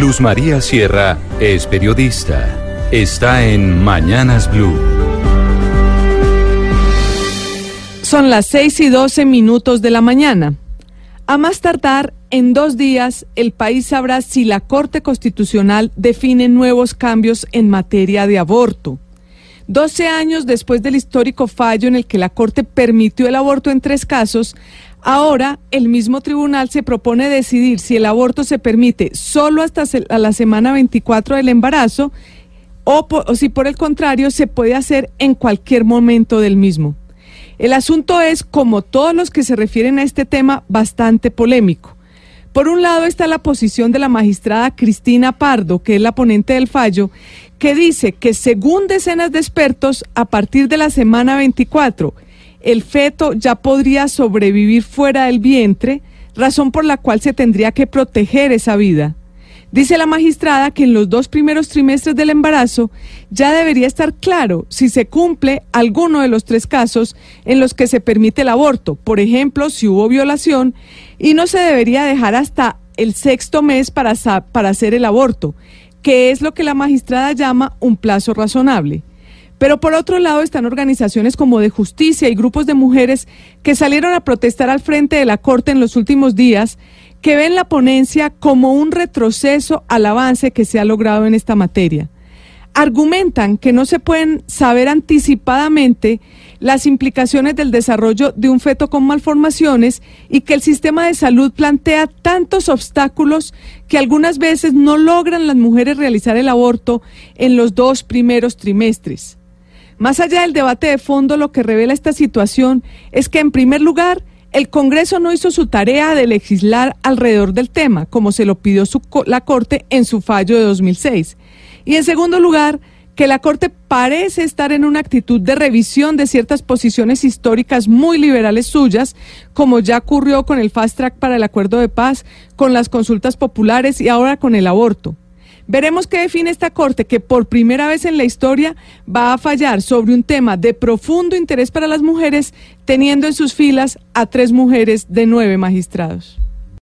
Luz María Sierra es periodista. Está en Mañanas Blue. Son las 6 y 12 minutos de la mañana. A más tardar, en dos días, el país sabrá si la Corte Constitucional define nuevos cambios en materia de aborto. 12 años después del histórico fallo en el que la Corte permitió el aborto en tres casos, ahora el mismo tribunal se propone decidir si el aborto se permite solo hasta la semana 24 del embarazo o, o si por el contrario se puede hacer en cualquier momento del mismo. El asunto es, como todos los que se refieren a este tema, bastante polémico. Por un lado está la posición de la magistrada Cristina Pardo, que es la ponente del fallo, que dice que según decenas de expertos, a partir de la semana 24, el feto ya podría sobrevivir fuera del vientre, razón por la cual se tendría que proteger esa vida. Dice la magistrada que en los dos primeros trimestres del embarazo ya debería estar claro si se cumple alguno de los tres casos en los que se permite el aborto, por ejemplo, si hubo violación, y no se debería dejar hasta el sexto mes para, para hacer el aborto, que es lo que la magistrada llama un plazo razonable. Pero por otro lado están organizaciones como de justicia y grupos de mujeres que salieron a protestar al frente de la Corte en los últimos días que ven la ponencia como un retroceso al avance que se ha logrado en esta materia. Argumentan que no se pueden saber anticipadamente las implicaciones del desarrollo de un feto con malformaciones y que el sistema de salud plantea tantos obstáculos que algunas veces no logran las mujeres realizar el aborto en los dos primeros trimestres. Más allá del debate de fondo, lo que revela esta situación es que, en primer lugar, el Congreso no hizo su tarea de legislar alrededor del tema, como se lo pidió la Corte en su fallo de 2006. Y en segundo lugar, que la Corte parece estar en una actitud de revisión de ciertas posiciones históricas muy liberales suyas, como ya ocurrió con el fast track para el acuerdo de paz, con las consultas populares y ahora con el aborto. Veremos qué define esta Corte que por primera vez en la historia va a fallar sobre un tema de profundo interés para las mujeres, teniendo en sus filas a tres mujeres de nueve magistrados.